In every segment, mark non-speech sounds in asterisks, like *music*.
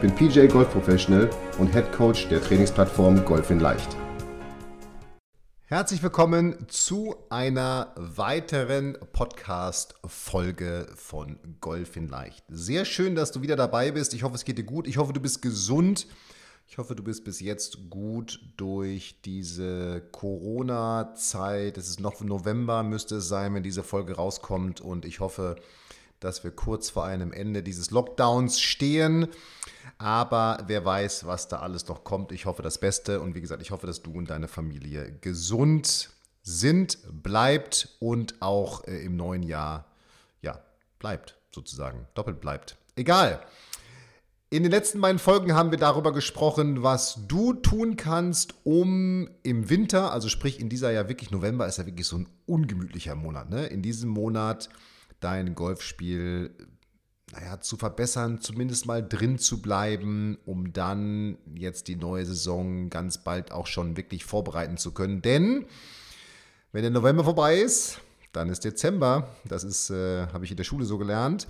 bin PJ Golf Professional und Head Coach der Trainingsplattform Golf in Leicht. Herzlich willkommen zu einer weiteren Podcast-Folge von Golf in Leicht. Sehr schön, dass du wieder dabei bist. Ich hoffe, es geht dir gut. Ich hoffe, du bist gesund. Ich hoffe, du bist bis jetzt gut durch diese Corona-Zeit. Es ist noch November, müsste es sein, wenn diese Folge rauskommt. Und ich hoffe, dass wir kurz vor einem Ende dieses Lockdowns stehen. Aber wer weiß, was da alles noch kommt. Ich hoffe das Beste und wie gesagt, ich hoffe, dass du und deine Familie gesund sind, bleibt und auch äh, im neuen Jahr, ja, bleibt sozusagen, doppelt bleibt. Egal. In den letzten beiden Folgen haben wir darüber gesprochen, was du tun kannst, um im Winter, also sprich in dieser ja wirklich November ist ja wirklich so ein ungemütlicher Monat, ne? In diesem Monat dein Golfspiel naja, zu verbessern, zumindest mal drin zu bleiben, um dann jetzt die neue Saison ganz bald auch schon wirklich vorbereiten zu können. Denn wenn der November vorbei ist, dann ist Dezember. Das ist, äh, habe ich in der Schule so gelernt.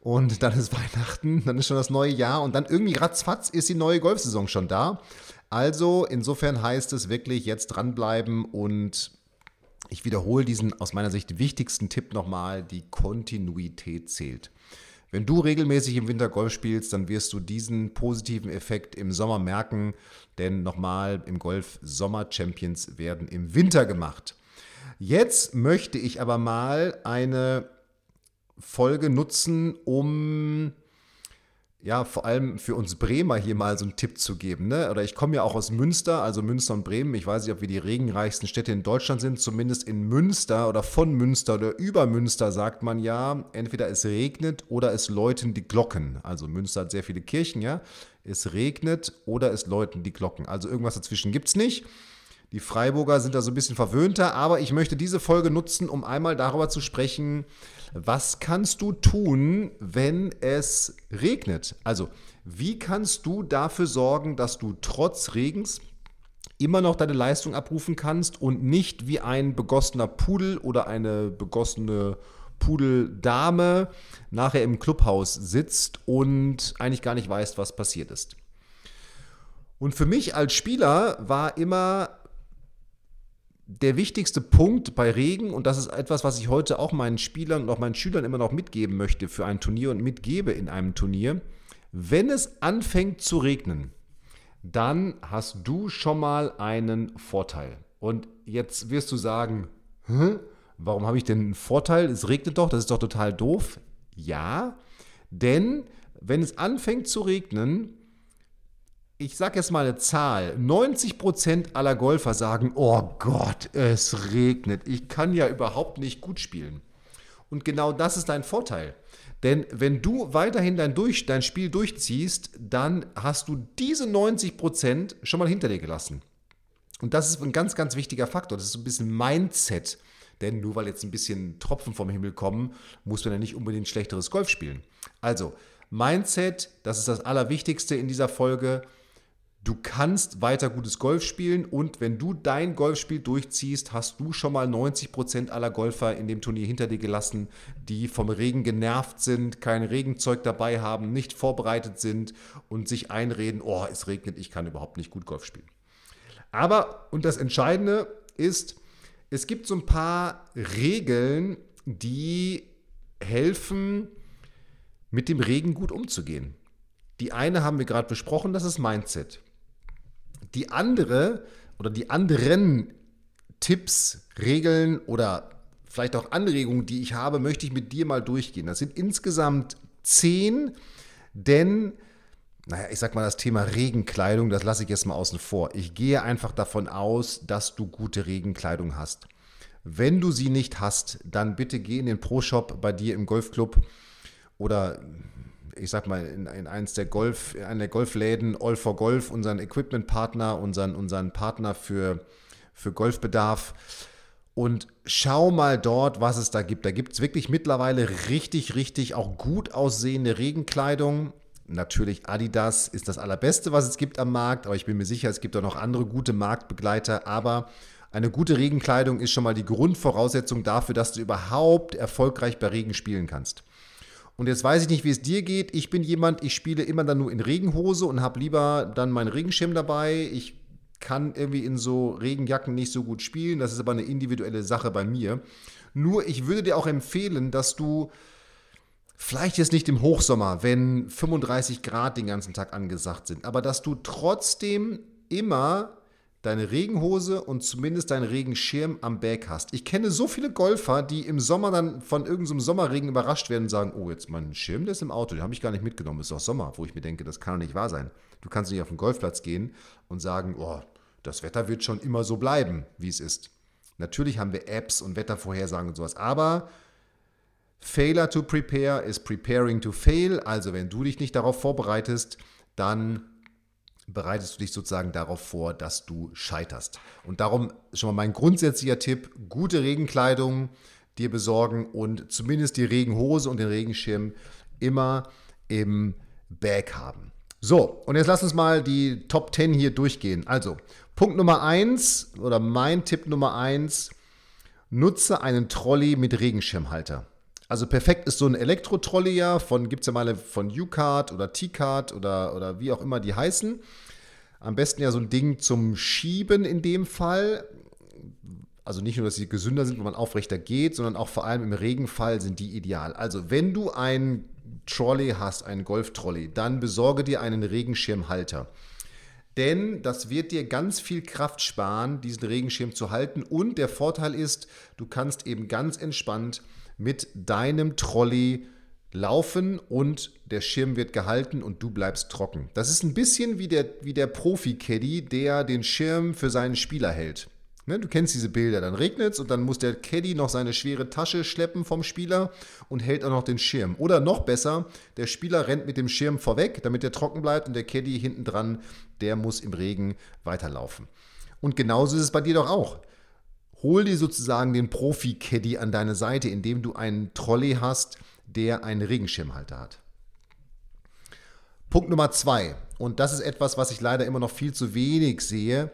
Und dann ist *laughs* Weihnachten, dann ist schon das neue Jahr und dann irgendwie ratzfatz ist die neue Golfsaison schon da. Also insofern heißt es wirklich jetzt dranbleiben und ich wiederhole diesen aus meiner Sicht wichtigsten Tipp nochmal, die Kontinuität zählt. Wenn du regelmäßig im Winter Golf spielst, dann wirst du diesen positiven Effekt im Sommer merken, denn nochmal im Golf Sommer Champions werden im Winter gemacht. Jetzt möchte ich aber mal eine Folge nutzen, um ja, vor allem für uns Bremer hier mal so einen Tipp zu geben. Ne? Oder ich komme ja auch aus Münster, also Münster und Bremen. Ich weiß nicht, ob wir die regenreichsten Städte in Deutschland sind. Zumindest in Münster oder von Münster oder über Münster sagt man ja, entweder es regnet oder es läuten die Glocken. Also Münster hat sehr viele Kirchen, ja. Es regnet oder es läuten die Glocken. Also irgendwas dazwischen gibt es nicht. Die Freiburger sind da so ein bisschen verwöhnter, aber ich möchte diese Folge nutzen, um einmal darüber zu sprechen, was kannst du tun, wenn es regnet? Also, wie kannst du dafür sorgen, dass du trotz Regens immer noch deine Leistung abrufen kannst und nicht wie ein begossener Pudel oder eine begossene Pudeldame nachher im Clubhaus sitzt und eigentlich gar nicht weißt, was passiert ist. Und für mich als Spieler war immer der wichtigste Punkt bei Regen, und das ist etwas, was ich heute auch meinen Spielern und auch meinen Schülern immer noch mitgeben möchte für ein Turnier und mitgebe in einem Turnier, wenn es anfängt zu regnen, dann hast du schon mal einen Vorteil. Und jetzt wirst du sagen, Hä? warum habe ich denn einen Vorteil? Es regnet doch, das ist doch total doof. Ja, denn wenn es anfängt zu regnen, ich sage jetzt mal eine Zahl, 90% aller Golfer sagen, oh Gott, es regnet, ich kann ja überhaupt nicht gut spielen. Und genau das ist dein Vorteil. Denn wenn du weiterhin dein, durch, dein Spiel durchziehst, dann hast du diese 90% schon mal hinter dir gelassen. Und das ist ein ganz, ganz wichtiger Faktor. Das ist so ein bisschen Mindset. Denn nur weil jetzt ein bisschen Tropfen vom Himmel kommen, muss man ja nicht unbedingt schlechteres Golf spielen. Also, Mindset, das ist das Allerwichtigste in dieser Folge. Du kannst weiter gutes Golf spielen und wenn du dein Golfspiel durchziehst, hast du schon mal 90% aller Golfer in dem Turnier hinter dir gelassen, die vom Regen genervt sind, kein Regenzeug dabei haben, nicht vorbereitet sind und sich einreden, oh, es regnet, ich kann überhaupt nicht gut Golf spielen. Aber, und das Entscheidende ist, es gibt so ein paar Regeln, die helfen, mit dem Regen gut umzugehen. Die eine haben wir gerade besprochen, das ist Mindset. Die andere oder die anderen Tipps, Regeln oder vielleicht auch Anregungen, die ich habe, möchte ich mit dir mal durchgehen. Das sind insgesamt zehn, denn, naja, ich sag mal, das Thema Regenkleidung, das lasse ich jetzt mal außen vor. Ich gehe einfach davon aus, dass du gute Regenkleidung hast. Wenn du sie nicht hast, dann bitte geh in den Pro-Shop bei dir im Golfclub oder ich sag mal, in, in eins der Golf, in einer der Golfläden, All for Golf, unseren Equipment-Partner, unseren, unseren Partner für, für Golfbedarf. Und schau mal dort, was es da gibt. Da gibt es wirklich mittlerweile richtig, richtig auch gut aussehende Regenkleidung. Natürlich Adidas ist das allerbeste, was es gibt am Markt, aber ich bin mir sicher, es gibt auch noch andere gute Marktbegleiter. Aber eine gute Regenkleidung ist schon mal die Grundvoraussetzung dafür, dass du überhaupt erfolgreich bei Regen spielen kannst. Und jetzt weiß ich nicht, wie es dir geht. Ich bin jemand, ich spiele immer dann nur in Regenhose und habe lieber dann meinen Regenschirm dabei. Ich kann irgendwie in so Regenjacken nicht so gut spielen. Das ist aber eine individuelle Sache bei mir. Nur ich würde dir auch empfehlen, dass du vielleicht jetzt nicht im Hochsommer, wenn 35 Grad den ganzen Tag angesagt sind, aber dass du trotzdem immer deine Regenhose und zumindest deinen Regenschirm am Bag hast. Ich kenne so viele Golfer, die im Sommer dann von irgendeinem Sommerregen überrascht werden und sagen, oh, jetzt mein Schirm, der ist im Auto, den habe ich gar nicht mitgenommen, ist doch Sommer, wo ich mir denke, das kann doch nicht wahr sein. Du kannst nicht auf den Golfplatz gehen und sagen, oh, das Wetter wird schon immer so bleiben, wie es ist. Natürlich haben wir Apps und Wettervorhersagen und sowas, aber Failure to prepare is preparing to fail. Also wenn du dich nicht darauf vorbereitest, dann bereitest du dich sozusagen darauf vor, dass du scheiterst. Und darum schon mal mein grundsätzlicher Tipp, gute Regenkleidung dir besorgen und zumindest die Regenhose und den Regenschirm immer im Bag haben. So, und jetzt lass uns mal die Top 10 hier durchgehen. Also, Punkt Nummer 1 oder mein Tipp Nummer 1, nutze einen Trolley mit Regenschirmhalter. Also perfekt ist so ein Elektro-Trolley ja, von, gibt es ja mal von U-Card oder T-Card oder, oder wie auch immer die heißen. Am besten ja so ein Ding zum Schieben in dem Fall. Also nicht nur, dass sie gesünder sind, wo man aufrechter geht, sondern auch vor allem im Regenfall sind die ideal. Also wenn du ein Trolley hast, einen Golf-Trolley, dann besorge dir einen Regenschirmhalter. Denn das wird dir ganz viel Kraft sparen, diesen Regenschirm zu halten. Und der Vorteil ist, du kannst eben ganz entspannt mit deinem Trolley laufen und der Schirm wird gehalten und du bleibst trocken. Das ist ein bisschen wie der, wie der Profi-Caddy, der den Schirm für seinen Spieler hält. Ne, du kennst diese Bilder, dann regnet es und dann muss der Caddy noch seine schwere Tasche schleppen vom Spieler und hält auch noch den Schirm. Oder noch besser, der Spieler rennt mit dem Schirm vorweg, damit er trocken bleibt und der Caddy hinten dran, der muss im Regen weiterlaufen. Und genauso ist es bei dir doch auch. Hol dir sozusagen den Profi-Caddy an deine Seite, indem du einen Trolley hast, der einen Regenschirmhalter hat. Punkt Nummer zwei, und das ist etwas, was ich leider immer noch viel zu wenig sehe.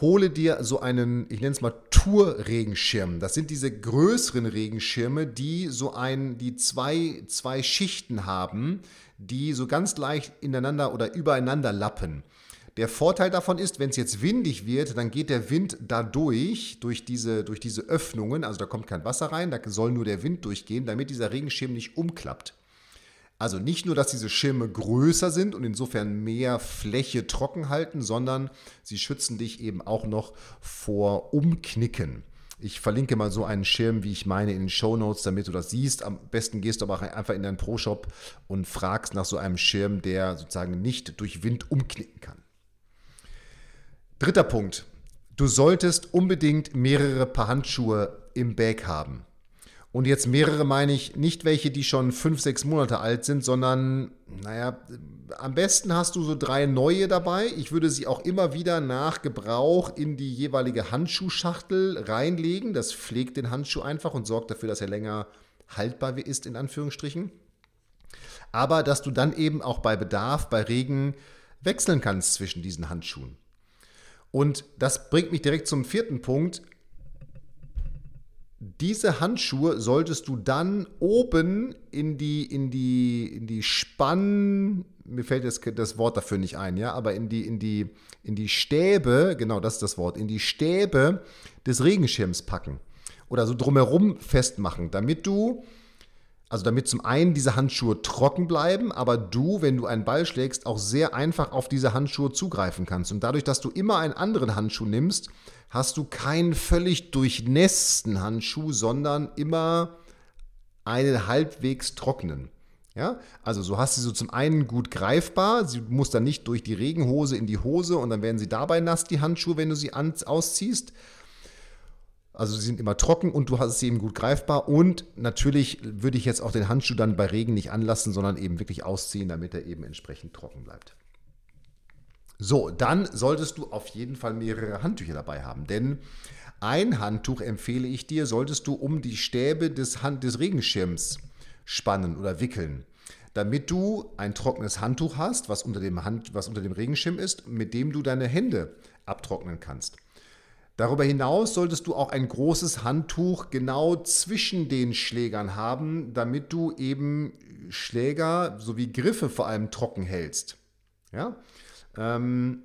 Hole dir so einen, ich nenne es mal Tour-Regenschirm. Das sind diese größeren Regenschirme, die so ein, die zwei, zwei Schichten haben, die so ganz leicht ineinander oder übereinander lappen. Der Vorteil davon ist, wenn es jetzt windig wird, dann geht der Wind dadurch, durch diese, durch diese Öffnungen, also da kommt kein Wasser rein, da soll nur der Wind durchgehen, damit dieser Regenschirm nicht umklappt. Also nicht nur, dass diese Schirme größer sind und insofern mehr Fläche trocken halten, sondern sie schützen dich eben auch noch vor Umknicken. Ich verlinke mal so einen Schirm, wie ich meine, in den Show Notes, damit du das siehst. Am besten gehst du aber einfach in deinen Pro-Shop und fragst nach so einem Schirm, der sozusagen nicht durch Wind umknicken kann. Dritter Punkt. Du solltest unbedingt mehrere Paar Handschuhe im Bag haben. Und jetzt mehrere meine ich nicht welche, die schon fünf, sechs Monate alt sind, sondern, naja, am besten hast du so drei neue dabei. Ich würde sie auch immer wieder nach Gebrauch in die jeweilige Handschuhschachtel reinlegen. Das pflegt den Handschuh einfach und sorgt dafür, dass er länger haltbar ist, in Anführungsstrichen. Aber dass du dann eben auch bei Bedarf, bei Regen wechseln kannst zwischen diesen Handschuhen. Und das bringt mich direkt zum vierten Punkt. Diese Handschuhe solltest du dann oben in die, in die, in die Spann, mir fällt das, das Wort dafür nicht ein, ja, aber in die, in die, in die Stäbe, genau das ist das Wort, in die Stäbe des Regenschirms packen. Oder so drumherum festmachen, damit du also damit zum einen diese Handschuhe trocken bleiben, aber du, wenn du einen Ball schlägst, auch sehr einfach auf diese Handschuhe zugreifen kannst. Und dadurch, dass du immer einen anderen Handschuh nimmst, hast du keinen völlig durchnässten Handschuh, sondern immer einen halbwegs trockenen. Ja, also so hast du sie zum einen gut greifbar, sie muss dann nicht durch die Regenhose in die Hose und dann werden sie dabei nass, die Handschuhe, wenn du sie an, ausziehst. Also sie sind immer trocken und du hast sie eben gut greifbar. Und natürlich würde ich jetzt auch den Handschuh dann bei Regen nicht anlassen, sondern eben wirklich ausziehen, damit er eben entsprechend trocken bleibt. So, dann solltest du auf jeden Fall mehrere Handtücher dabei haben, denn ein Handtuch empfehle ich dir, solltest du um die Stäbe des, Hand des Regenschirms spannen oder wickeln, damit du ein trockenes Handtuch hast, was unter, dem Hand, was unter dem Regenschirm ist, mit dem du deine Hände abtrocknen kannst. Darüber hinaus solltest du auch ein großes Handtuch genau zwischen den Schlägern haben, damit du eben Schläger sowie Griffe vor allem trocken hältst. Ja? Ähm,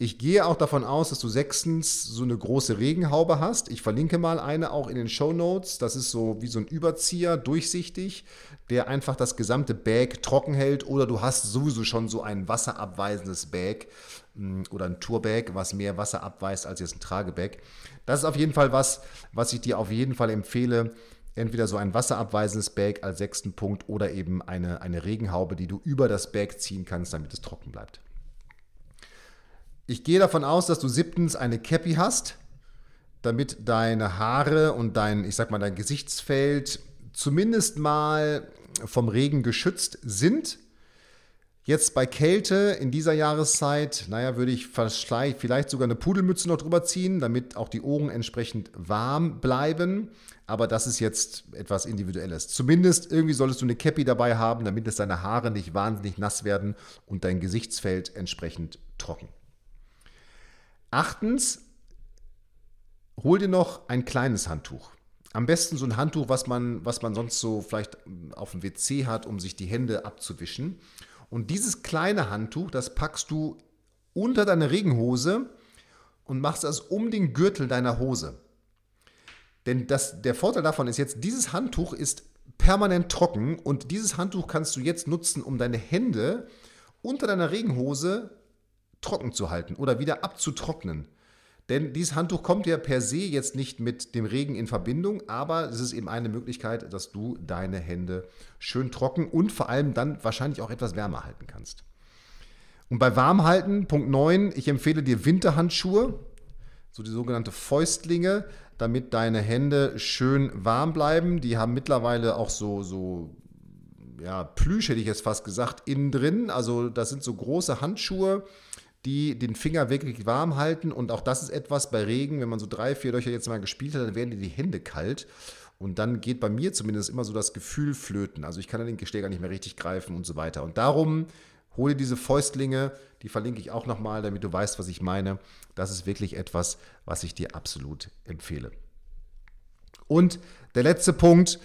ich gehe auch davon aus, dass du sechstens so eine große Regenhaube hast. Ich verlinke mal eine auch in den Show Notes. Das ist so wie so ein Überzieher, durchsichtig, der einfach das gesamte Bag trocken hält. Oder du hast sowieso schon so ein wasserabweisendes Bag mm, oder ein Tourbag, was mehr Wasser abweist als jetzt ein Tragebag. Das ist auf jeden Fall was, was ich dir auf jeden Fall empfehle. Entweder so ein wasserabweisendes Bag als sechsten Punkt oder eben eine, eine Regenhaube, die du über das Bag ziehen kannst, damit es trocken bleibt. Ich gehe davon aus, dass du siebtens eine Cappy hast, damit deine Haare und dein, ich sag mal, dein Gesichtsfeld zumindest mal vom Regen geschützt sind. Jetzt bei Kälte in dieser Jahreszeit, naja, würde ich vielleicht sogar eine Pudelmütze noch drüber ziehen, damit auch die Ohren entsprechend warm bleiben. Aber das ist jetzt etwas Individuelles. Zumindest irgendwie solltest du eine Cappy dabei haben, damit es deine Haare nicht wahnsinnig nass werden und dein Gesichtsfeld entsprechend trocken. Achtens, hol dir noch ein kleines Handtuch. Am besten so ein Handtuch, was man, was man sonst so vielleicht auf dem WC hat, um sich die Hände abzuwischen. Und dieses kleine Handtuch, das packst du unter deine Regenhose und machst das um den Gürtel deiner Hose. Denn das, der Vorteil davon ist jetzt, dieses Handtuch ist permanent trocken und dieses Handtuch kannst du jetzt nutzen, um deine Hände unter deiner Regenhose trocken zu halten oder wieder abzutrocknen. Denn dieses Handtuch kommt ja per se jetzt nicht mit dem Regen in Verbindung, aber es ist eben eine Möglichkeit, dass du deine Hände schön trocken und vor allem dann wahrscheinlich auch etwas wärmer halten kannst. Und bei Warmhalten, Punkt 9, ich empfehle dir Winterhandschuhe, so die sogenannte Fäustlinge, damit deine Hände schön warm bleiben. Die haben mittlerweile auch so, so ja, Plüsch, hätte ich jetzt fast gesagt, innen drin. Also das sind so große Handschuhe, die den Finger wirklich warm halten. Und auch das ist etwas bei Regen, wenn man so drei, vier Löcher jetzt mal gespielt hat, dann werden dir die Hände kalt. Und dann geht bei mir zumindest immer so das Gefühl flöten. Also ich kann dann den Schläger nicht mehr richtig greifen und so weiter. Und darum hole diese Fäustlinge, die verlinke ich auch nochmal, damit du weißt, was ich meine. Das ist wirklich etwas, was ich dir absolut empfehle. Und der letzte Punkt,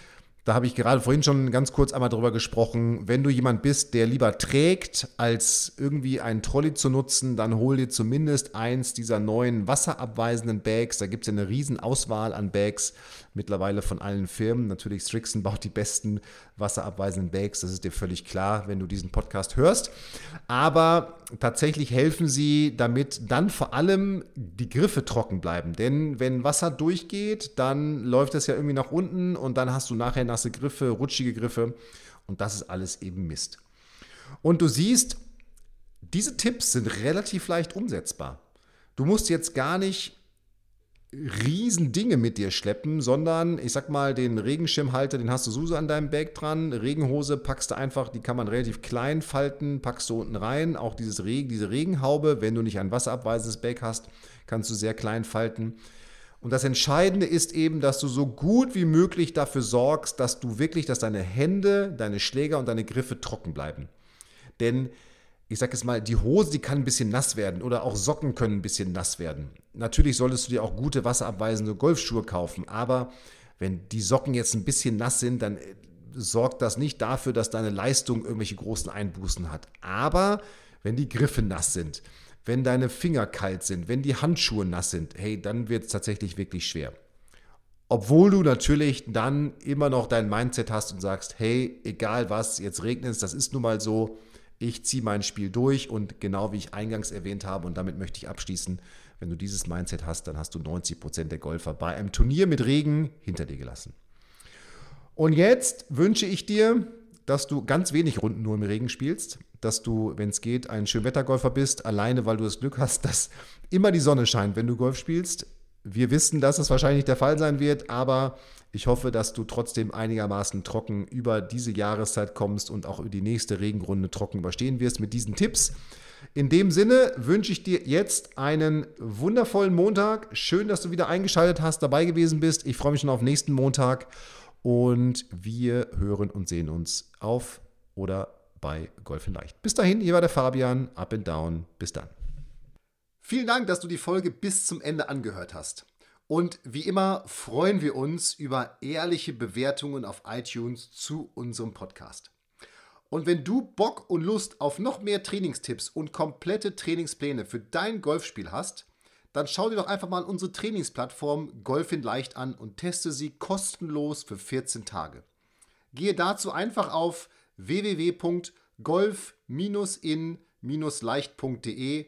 da habe ich gerade vorhin schon ganz kurz einmal drüber gesprochen. Wenn du jemand bist, der lieber trägt, als irgendwie einen Trolley zu nutzen, dann hol dir zumindest eins dieser neuen wasserabweisenden Bags. Da gibt es ja eine riesen Auswahl an Bags mittlerweile von allen Firmen. Natürlich Strixen baut die besten wasserabweisenden Bags, das ist dir völlig klar, wenn du diesen Podcast hörst. Aber tatsächlich helfen sie, damit dann vor allem die Griffe trocken bleiben. Denn wenn Wasser durchgeht, dann läuft es ja irgendwie nach unten und dann hast du nachher nasse Griffe, rutschige Griffe und das ist alles eben Mist. Und du siehst, diese Tipps sind relativ leicht umsetzbar. Du musst jetzt gar nicht riesen Dinge mit dir schleppen, sondern ich sag mal, den Regenschirmhalter, den hast du sowieso an deinem Bag dran. Regenhose packst du einfach, die kann man relativ klein falten, packst du unten rein. Auch dieses Regen, diese Regenhaube, wenn du nicht ein wasserabweisendes Bag hast, kannst du sehr klein falten. Und das Entscheidende ist eben, dass du so gut wie möglich dafür sorgst, dass du wirklich, dass deine Hände, deine Schläger und deine Griffe trocken bleiben. Denn ich sage jetzt mal, die Hose, die kann ein bisschen nass werden oder auch Socken können ein bisschen nass werden. Natürlich solltest du dir auch gute wasserabweisende Golfschuhe kaufen, aber wenn die Socken jetzt ein bisschen nass sind, dann äh, sorgt das nicht dafür, dass deine Leistung irgendwelche großen Einbußen hat. Aber wenn die Griffe nass sind, wenn deine Finger kalt sind, wenn die Handschuhe nass sind, hey, dann wird es tatsächlich wirklich schwer. Obwohl du natürlich dann immer noch dein Mindset hast und sagst, hey, egal was, jetzt regnet es, das ist nun mal so, ich ziehe mein Spiel durch und genau wie ich eingangs erwähnt habe, und damit möchte ich abschließen, wenn du dieses Mindset hast, dann hast du 90 Prozent der Golfer bei einem Turnier mit Regen hinter dir gelassen. Und jetzt wünsche ich dir, dass du ganz wenig Runden nur im Regen spielst, dass du, wenn es geht, ein Schönwettergolfer bist, alleine weil du das Glück hast, *laughs* dass immer die Sonne scheint, wenn du Golf spielst. Wir wissen, dass es wahrscheinlich der Fall sein wird, aber ich hoffe, dass du trotzdem einigermaßen trocken über diese Jahreszeit kommst und auch über die nächste Regenrunde trocken überstehen wirst mit diesen Tipps. In dem Sinne wünsche ich dir jetzt einen wundervollen Montag. Schön, dass du wieder eingeschaltet hast, dabei gewesen bist. Ich freue mich schon auf nächsten Montag und wir hören und sehen uns auf oder bei Golf in Leicht. Bis dahin, hier war der Fabian, up and down. Bis dann. Vielen Dank, dass du die Folge bis zum Ende angehört hast. Und wie immer freuen wir uns über ehrliche Bewertungen auf iTunes zu unserem Podcast. Und wenn du Bock und Lust auf noch mehr Trainingstipps und komplette Trainingspläne für dein Golfspiel hast, dann schau dir doch einfach mal unsere Trainingsplattform Golf in Leicht an und teste sie kostenlos für 14 Tage. Gehe dazu einfach auf www.golf-in-leicht.de